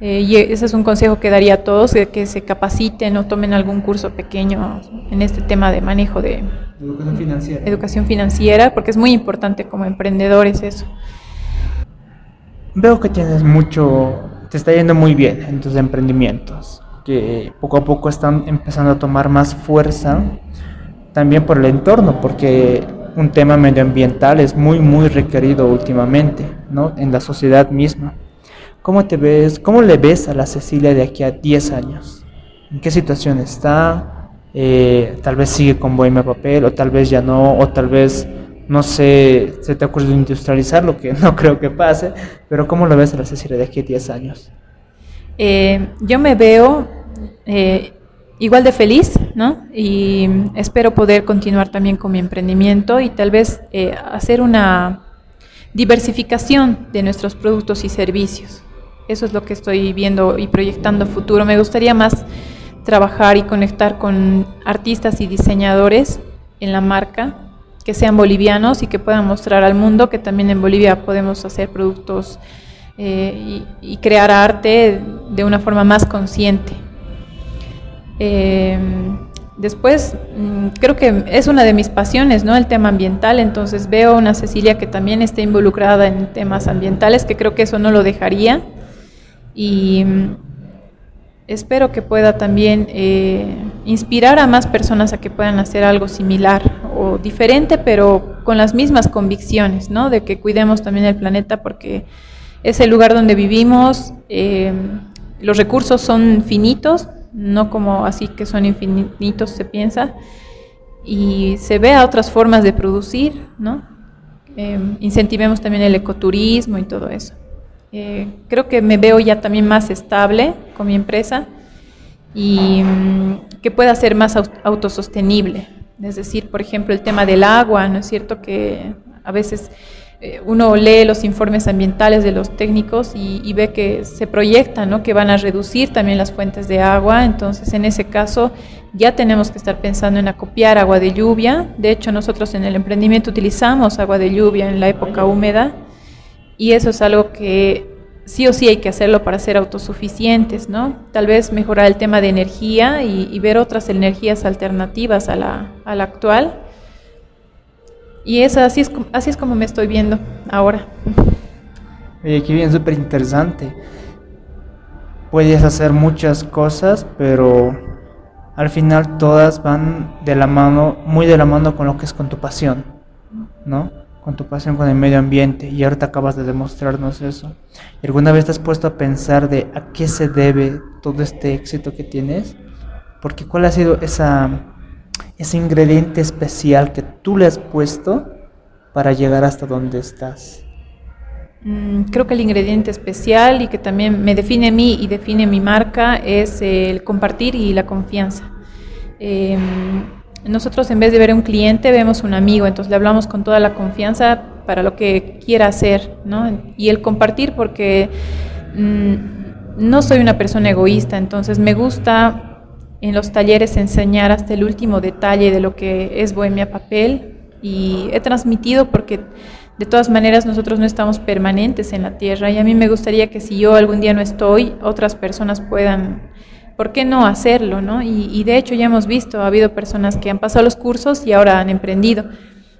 Eh, y ese es un consejo que daría a todos, que se capaciten o tomen algún curso pequeño en este tema de manejo de educación financiera. Educación financiera, porque es muy importante como emprendedores eso. Veo que tienes mucho, te está yendo muy bien en tus emprendimientos que poco a poco están empezando a tomar más fuerza también por el entorno, porque un tema medioambiental es muy, muy requerido últimamente, ¿no? En la sociedad misma. ¿Cómo te ves, cómo le ves a la Cecilia de aquí a 10 años? ¿En qué situación está? Eh, tal vez sigue con Bohemia Papel, o tal vez ya no, o tal vez, no sé, se te ocurre industrializar, lo que no creo que pase, pero ¿cómo lo ves a la Cecilia de aquí a 10 años? Eh, yo me veo eh, igual de feliz, ¿no? Y espero poder continuar también con mi emprendimiento y tal vez eh, hacer una diversificación de nuestros productos y servicios. Eso es lo que estoy viendo y proyectando futuro. Me gustaría más trabajar y conectar con artistas y diseñadores en la marca que sean bolivianos y que puedan mostrar al mundo que también en Bolivia podemos hacer productos eh, y, crear arte de una forma más consciente. Eh, después, mm, creo que es una de mis pasiones, ¿no? El tema ambiental, entonces veo una Cecilia que también está involucrada en temas ambientales, que creo que eso no lo dejaría. Y mm, espero que pueda también eh, inspirar a más personas a que puedan hacer algo similar o diferente, pero con las mismas convicciones, ¿no? De que cuidemos también el planeta porque es el lugar donde vivimos, eh, los recursos son finitos, no como así que son infinitos se piensa, y se ve a otras formas de producir, ¿no? Eh, incentivemos también el ecoturismo y todo eso. Eh, creo que me veo ya también más estable con mi empresa y mm, que pueda ser más autosostenible. Es decir, por ejemplo, el tema del agua, ¿no es cierto? Que a veces uno lee los informes ambientales de los técnicos y, ve que se proyecta, ¿no? que van a reducir también las fuentes de agua, entonces en ese caso ya tenemos que estar pensando en acopiar agua de lluvia, de hecho nosotros en el emprendimiento utilizamos agua de lluvia en la época húmeda y eso es algo que sí o sí hay que hacerlo para ser autosuficientes, ¿no? Tal vez mejorar el tema de energía y, ver otras energías alternativas a la actual. Y así, es, así es como me estoy viendo ahora. Oye, qué bien, súper interesante. Puedes hacer muchas cosas, pero al final todas van de la mano, muy de la mano con lo que es con tu pasión, ¿no? con tu pasión con el medio ambiente y ahorita acabas de demostrarnos eso. ¿Y alguna vez te has puesto a pensar de a qué se debe todo este éxito que tienes? Porque ¿cuál ha sido esa, ese ingrediente especial que tú le has puesto para llegar hasta donde estás? Mm, creo que el ingrediente especial y que también me define a mí y define mi marca es el compartir y la confianza. Eh, nosotros en vez de ver a un cliente vemos un amigo, entonces le hablamos con toda la confianza para lo que quiera hacer, ¿no? Y el compartir porque mm, no soy una persona egoísta, entonces me gusta en los talleres enseñar hasta el último detalle de lo que es Bohemia Papel y he transmitido porque de todas maneras nosotros no estamos permanentes en la tierra y a mí me gustaría que si yo algún día no estoy, otras personas puedan ¿por qué no hacerlo? ¿no? Y, de hecho ya hemos visto, ha habido personas que han pasado los cursos y ahora han emprendido.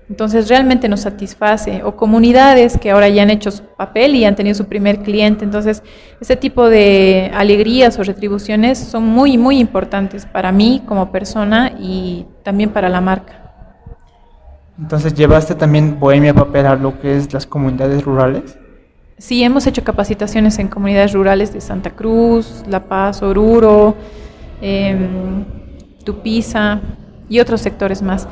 Entonces realmente nos satisface. O comunidades que ahora ya han hecho su papel y han tenido su primer cliente. Entonces ese tipo de alegrías o retribuciones son muy, muy importantes para mí como persona y también para la marca. Entonces llevaste también Bohemia Papel a lo que es las comunidades rurales. Sí, hemos hecho capacitaciones en comunidades rurales de Santa Cruz, La Paz, Oruro, eh, Tupiza y otros sectores más.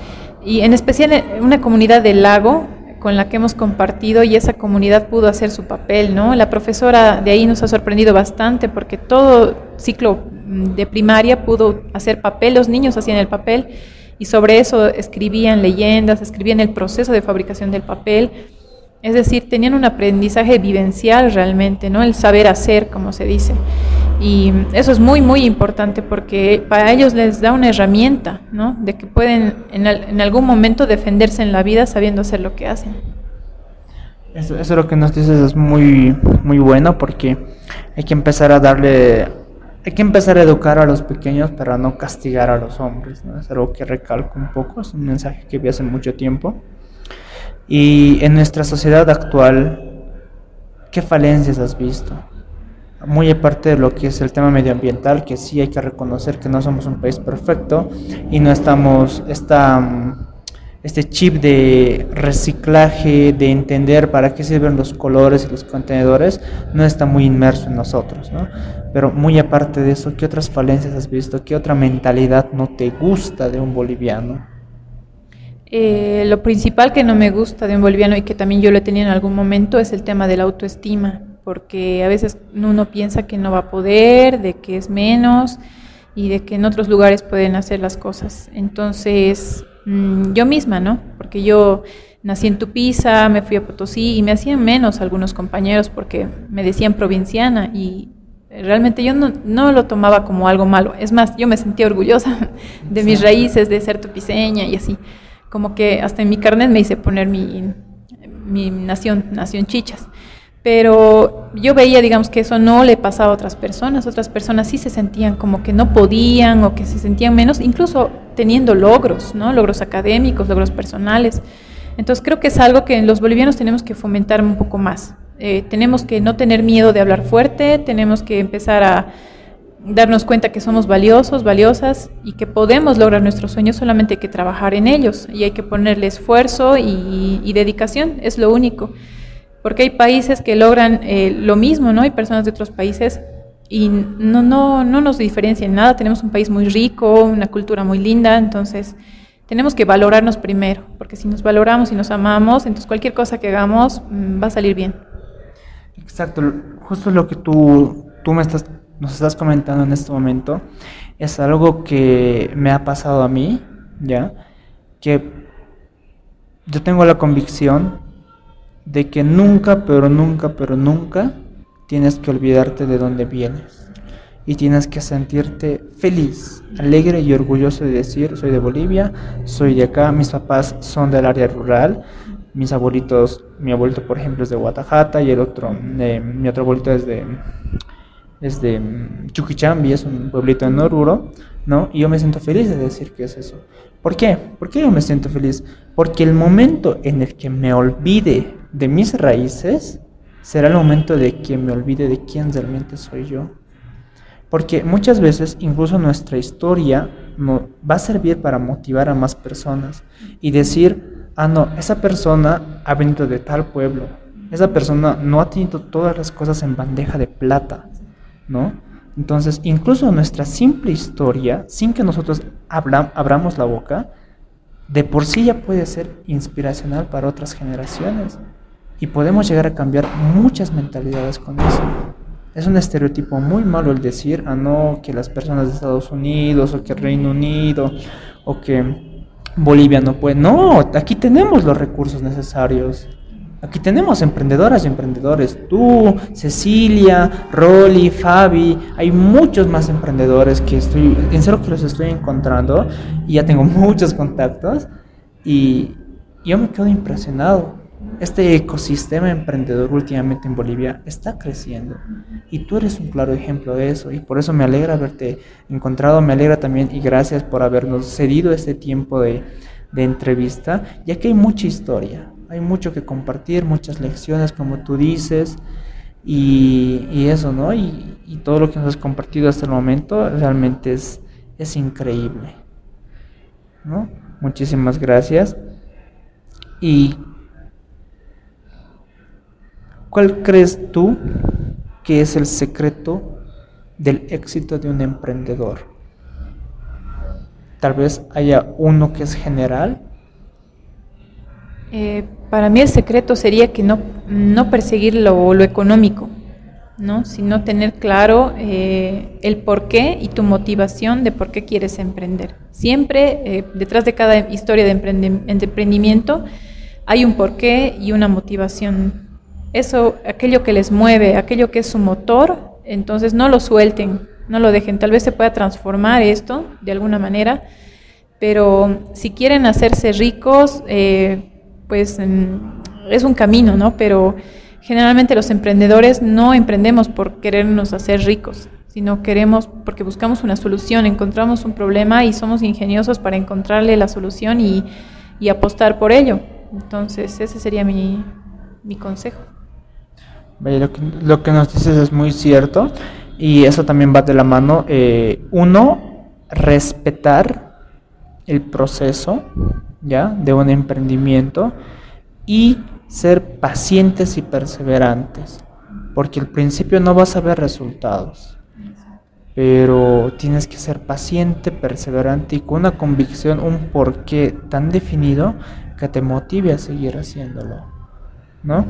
Y en especial una comunidad del lago con la que hemos compartido y esa comunidad pudo hacer su papel, ¿no? La profesora de ahí nos ha sorprendido bastante porque todo ciclo mm, de primaria pudo hacer papel, los niños hacían el papel y sobre eso escribían leyendas, escribían el proceso de fabricación del papel es decir, tenían un aprendizaje vivencial realmente, ¿no? El saber hacer, como se dice. Y eso es muy, muy importante porque para ellos les da una herramienta, ¿no? De que pueden en, algún momento defenderse en la vida sabiendo hacer lo que hacen. Eso, eso lo que nos dices es muy, muy bueno porque hay que empezar a darle, hay que empezar a educar a los pequeños para no castigar a los hombres, ¿no? Es algo que recalco un poco, es un mensaje que vi hace mucho tiempo. Y en nuestra sociedad actual, ¿qué falencias has visto? Muy aparte de lo que es el tema medioambiental, que sí hay que reconocer que no somos un país perfecto y no estamos, esta, mm, este chip de reciclaje, de entender para qué sirven los colores y los contenedores, no está muy inmerso en nosotros, ¿no? Pero muy aparte de eso, ¿qué otras falencias has visto? ¿Qué otra mentalidad no te gusta de un boliviano? Eh, lo principal que no me gusta de un boliviano y que también yo lo tenido en algún momento es el tema de la autoestima, porque a veces uno piensa que no va a poder, de que es menos y de que en otros lugares pueden hacer las cosas. Entonces, mm, yo misma, ¿no? Porque yo nací en Tupiza, me fui a Potosí y me hacían menos algunos compañeros porque me decían provinciana y realmente yo no, no, lo tomaba como algo malo. Es más, yo me sentía orgullosa de mis raíces, de ser tupiceña y así como que hasta en mi carnet me hice poner mi, mi nación, nación chichas. Pero yo veía, digamos, que eso no le pasaba a otras personas. Otras personas sí se sentían como que no podían o que se sentían menos, incluso teniendo logros, ¿no? Logros académicos, logros personales. Entonces creo que es algo que los bolivianos tenemos que fomentar un poco más. Eh, tenemos que no tener miedo de hablar fuerte, tenemos que empezar a darnos cuenta que somos valiosos, valiosas y que podemos lograr nuestros sueños, solamente hay que trabajar en ellos y hay que ponerle esfuerzo y, dedicación, es lo único. Porque hay países que logran eh, lo mismo, ¿no? Hay personas de otros países y no, no, no nos diferencian nada, tenemos un país muy rico, una cultura muy linda, entonces tenemos que valorarnos primero, porque si nos valoramos y nos amamos, entonces cualquier cosa que hagamos mm, va a salir bien. Exacto, justo lo que tú, tú me estás nos estás comentando en este momento es algo que me ha pasado a mí, ¿ya? Que yo tengo la convicción de que nunca, pero nunca, pero nunca tienes que olvidarte de dónde vienes. Y tienes que sentirte feliz, alegre y orgulloso de decir, soy de Bolivia, soy de acá, mis papás son del área rural, mis abuelitos, mi abuelito por ejemplo es de Guatajata y el otro, eh, mi otro abuelito es de, es de Chuquichambi, es un pueblito en Oruro, ¿no? Y yo me siento feliz de decir que es eso. ¿Por qué? ¿Por qué yo me siento feliz? Porque el momento en el que me olvide de mis raíces será el momento de que me olvide de quién realmente soy yo. Porque muchas veces incluso nuestra historia va a servir para motivar a más personas y decir, ah, no, esa persona ha venido de tal pueblo, esa persona no ha tenido todas las cosas en bandeja de plata, ¿no? Entonces, incluso nuestra simple historia, sin que nosotros abramos la boca, de por sí ya puede ser inspiracional para otras generaciones. Y podemos llegar a cambiar muchas mentalidades con eso. Es un estereotipo muy malo el decir, ah, no, que las personas de Estados Unidos o que Reino Unido o que Bolivia no puede. No, aquí tenemos los recursos necesarios. Aquí tenemos emprendedoras y emprendedores. Tú, Cecilia, Rolly, Fabi. Hay muchos más emprendedores que estoy, en que los estoy encontrando. Y ya tengo muchos contactos. Y yo me quedo impresionado. Este ecosistema emprendedor últimamente en Bolivia está creciendo. Y tú eres un claro ejemplo de eso. Y por eso me alegra haberte encontrado. Me alegra también y gracias por habernos cedido este tiempo de, de entrevista. Ya que hay mucha historia hay mucho que compartir, muchas lecciones, como tú dices, y, eso, ¿no? Y, todo lo que nos has compartido hasta el momento realmente es, es increíble, ¿no? Muchísimas gracias. ¿Y cuál crees tú que es el secreto del éxito de un emprendedor? Tal vez haya uno que es general eh, para mí el secreto sería que no, no perseguir lo, económico, ¿no? sino tener claro eh, el por qué y tu motivación de por qué quieres emprender. Siempre eh, detrás de cada historia de emprendimiento hay un porqué y una motivación. Eso, aquello que les mueve, aquello que es su motor, entonces no lo suelten, no lo dejen. Tal vez se pueda transformar esto de alguna manera, pero si quieren hacerse ricos, eh, pues es un camino, ¿no? Pero generalmente los emprendedores no emprendemos por querernos hacer ricos, sino queremos porque buscamos una solución, encontramos un problema y somos ingeniosos para encontrarle la solución y, apostar por ello. Entonces, ese sería mi, consejo. Lo, que, nos dices es muy cierto y eso también va de la mano. Eh, uno, respetar el proceso ¿ya? de un emprendimiento y ser pacientes y perseverantes, porque al principio no vas a ver resultados, pero tienes que ser paciente, perseverante y con una convicción, un porqué tan definido que te motive a seguir haciéndolo, ¿no?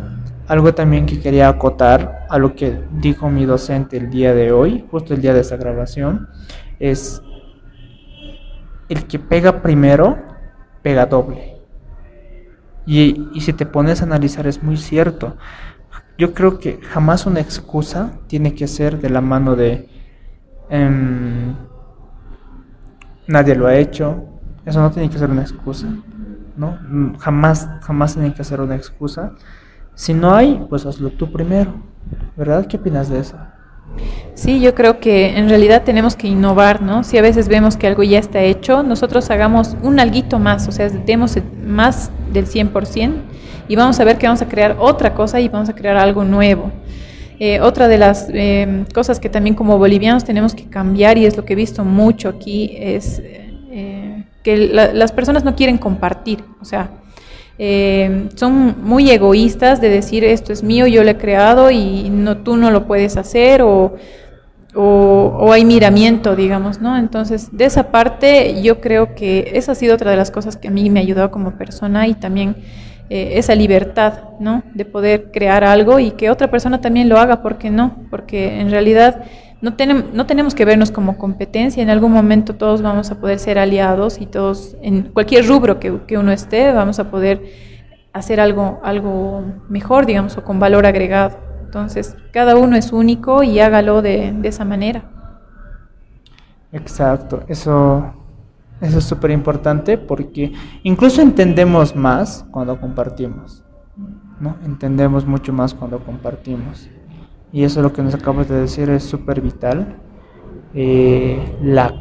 Algo también que quería acotar a lo que dijo mi docente el día de hoy, justo el día de esa grabación, es el que pega primero pega doble. Y, si te pones a analizar es muy cierto. Yo creo que jamás una excusa tiene que ser de la mano de em, nadie lo ha hecho. Eso no tiene que ser una excusa. ¿no? Jamás, jamás tiene que ser una excusa. Si no hay, pues hazlo tú primero. ¿Verdad? ¿Qué opinas de eso? Sí, yo creo que en realidad tenemos que innovar, ¿no? Si a veces vemos que algo ya está hecho, nosotros hagamos un alguito más, o sea, demos más del 100% y vamos a ver que vamos a crear otra cosa y vamos a crear algo nuevo. Eh, otra de las eh, cosas que también como bolivianos tenemos que cambiar y es lo que he visto mucho aquí es eh, que las personas no quieren compartir, o sea, eh, son muy egoístas de decir esto es mío, yo lo he creado y no, tú no lo puedes hacer o, o, hay miramiento, digamos, ¿no? Entonces, de esa parte yo creo que esa ha sido otra de las cosas que a mí me ha ayudado como persona y también eh, esa libertad, ¿no? De poder crear algo y que otra persona también lo haga, ¿por qué no? Porque en realidad no, tenemos, no tenemos que vernos como competencia, en algún momento todos vamos a poder ser aliados y todos, en cualquier rubro que, uno esté, vamos a poder hacer algo, algo mejor, digamos, o con valor agregado. Entonces, cada uno es único y hágalo de, de esa manera. Exacto, eso, eso es súper importante porque incluso entendemos más cuando compartimos, ¿no? Entendemos mucho más cuando compartimos. Y eso lo que nos acabas de decir es súper vital. Eh, la,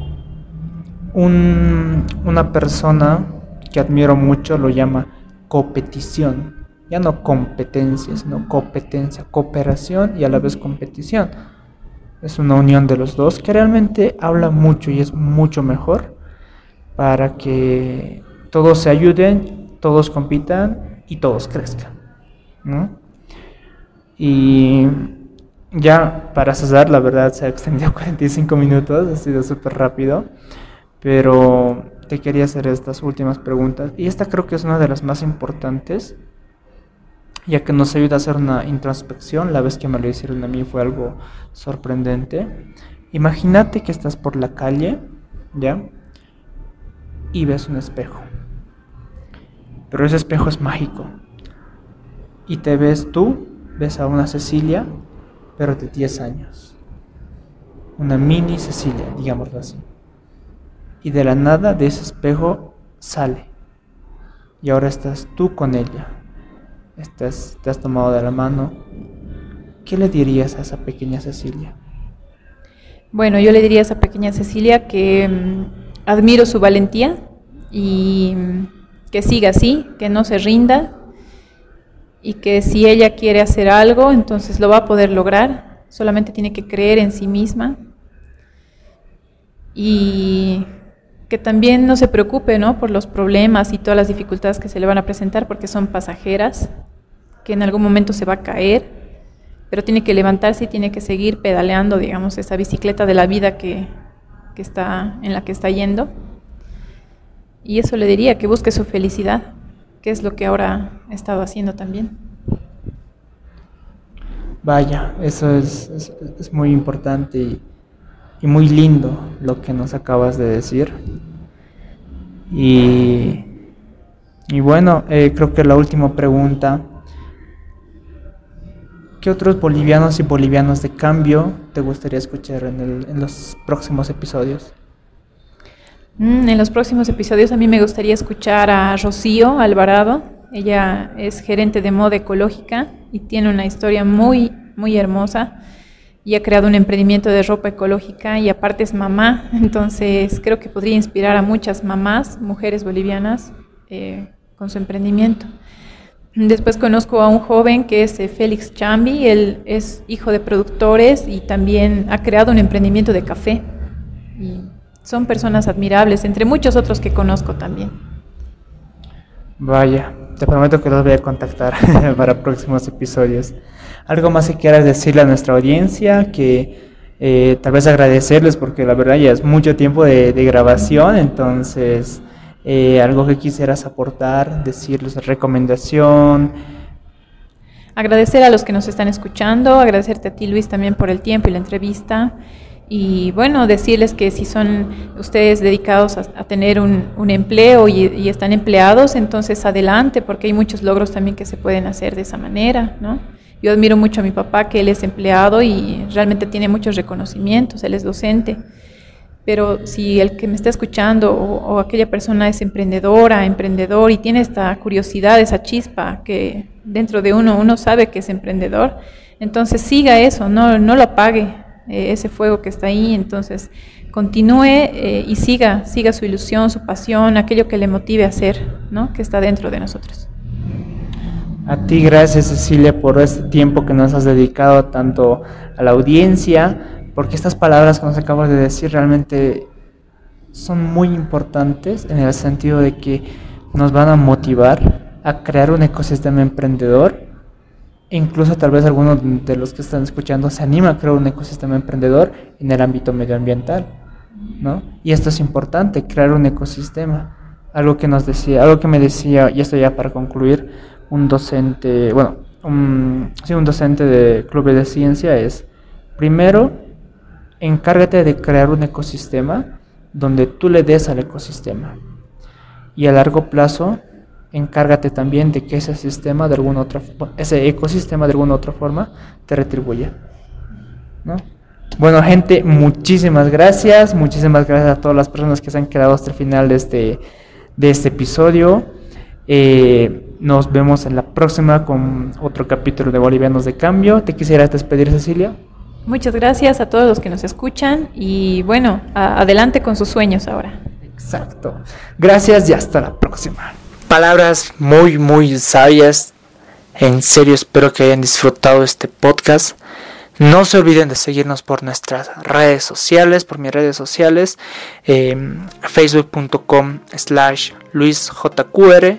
una persona que admiro mucho lo llama competición. Ya no competencia, sino competencia, cooperación y a la vez competición. Es una unión de los dos que realmente habla mucho y es mucho mejor para que todos se ayuden, todos compitan y todos crezcan. Y ya para cesar, la verdad se ha extendido 45 minutos, ha sido súper rápido, pero te quería hacer estas últimas preguntas. Y esta creo que es una de las más importantes, ya que nos ayuda a hacer una introspección. La vez que me lo hicieron a mí fue algo sorprendente. Imagínate que estás por la calle, ¿ya? Y ves un espejo. Pero ese espejo es mágico. Y te ves tú, ves a una Cecilia, pero de 10 años. Una mini Cecilia, digámoslo así y de la nada de ese espejo sale. Y ahora estás tú con ella. Estás, te has tomado de la mano. ¿Qué le dirías a esa pequeña Cecilia? Bueno, yo le diría a esa pequeña Cecilia que mm, admiro su valentía y mm, que siga así, que no se rinda y que si ella quiere hacer algo, entonces lo va a poder lograr. Solamente tiene que creer en sí misma y que también no se preocupe ¿no? por los problemas y todas las dificultades que se le van a presentar porque son pasajeras, que en algún momento se va a caer, pero tiene que levantarse y tiene que seguir pedaleando, digamos, esa bicicleta de la vida que, que está, en la que está yendo. Y eso le diría, que busque su felicidad, que es lo que ahora he estado haciendo también. Vaya, eso es, es, es muy importante y y muy lindo lo que nos acabas de decir. Y, y bueno, eh, creo que la última pregunta, ¿qué otros bolivianos y bolivianos de cambio te gustaría escuchar en, el, en los próximos episodios? Mm, en los próximos episodios a mí me gustaría escuchar a Rocío Alvarado. Ella es gerente de moda ecológica y tiene una historia muy, muy hermosa y ha creado un emprendimiento de ropa ecológica y aparte es mamá, entonces creo que podría inspirar a muchas mamás, mujeres bolivianas, eh, con su emprendimiento. Después conozco a un joven que es eh, Félix Chambi, él es hijo de productores y también ha creado un emprendimiento de café. Y son personas admirables, entre muchos otros que conozco también. Vaya, te prometo que los voy a contactar para próximos episodios. ¿Algo más que quieras decirle a nuestra audiencia? Que eh, tal vez agradecerles porque la verdad ya es mucho tiempo de, grabación, entonces eh, algo que quisieras aportar, decirles recomendación. Agradecer a los que nos están escuchando, agradecerte a ti Luis también por el tiempo y la entrevista. Y bueno, decirles que si son ustedes dedicados a, tener un, empleo y, están empleados, entonces adelante, porque hay muchos logros también que se pueden hacer de esa manera, ¿no? Yo admiro mucho a mi papá, que él es empleado y realmente tiene muchos reconocimientos, él es docente. Pero si el que me está escuchando o, aquella persona es emprendedora, emprendedor y tiene esta curiosidad, esa chispa que dentro de uno uno sabe que es emprendedor, entonces siga eso, no, no lo apague, eh, ese fuego que está ahí, entonces continúe eh, y siga, siga su ilusión, su pasión, aquello que le motive a hacer, ¿no? que está dentro de nosotros. A ti gracias Cecilia por este tiempo que nos has dedicado tanto a la audiencia, porque estas palabras que nos acabas de decir realmente son muy importantes en el sentido de que nos van a motivar a crear un ecosistema emprendedor. Incluso tal vez algunos de los que están escuchando se anima a crear un ecosistema emprendedor en el ámbito medioambiental, ¿no? Y esto es importante, crear un ecosistema. Algo que nos decía, algo que me decía, y esto ya para concluir, un docente, bueno, un, sí, un docente de clubes de ciencia es, primero, encárgate de crear un ecosistema donde tú le des al ecosistema. Y a largo plazo, encárgate también de que ese sistema de alguna otra ese ecosistema de alguna otra forma te retribuya. ¿no? Bueno, gente, muchísimas gracias. Muchísimas gracias a todas las personas que se han quedado hasta el final de este, de este episodio. Eh, nos vemos en la próxima con otro capítulo de Bolivianos de Cambio. ¿Te quisieras despedir, Cecilia? Muchas gracias a todos los que nos escuchan y bueno, adelante con sus sueños ahora. Exacto. Gracias y hasta la próxima. Palabras muy, muy sabias. En serio, espero que hayan disfrutado este podcast. No se olviden de seguirnos por nuestras redes sociales, por mis redes sociales, em, facebook.com slash luisjqr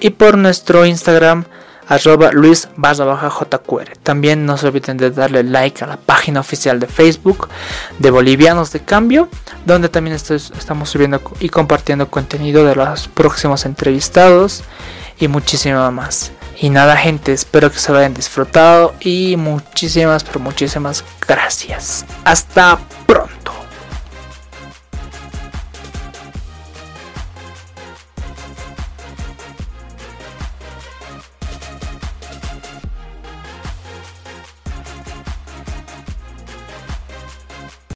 y por nuestro Instagram arroba luis jqr. También no se olviden de darle like a la página oficial de Facebook de Bolivianos de Cambio, donde también estamos subiendo y compartiendo contenido de los próximos entrevistados y muchísimo más. Y nada gente, espero que se lo hayan disfrutado y muchísimas, pero muchísimas gracias. Hasta pronto.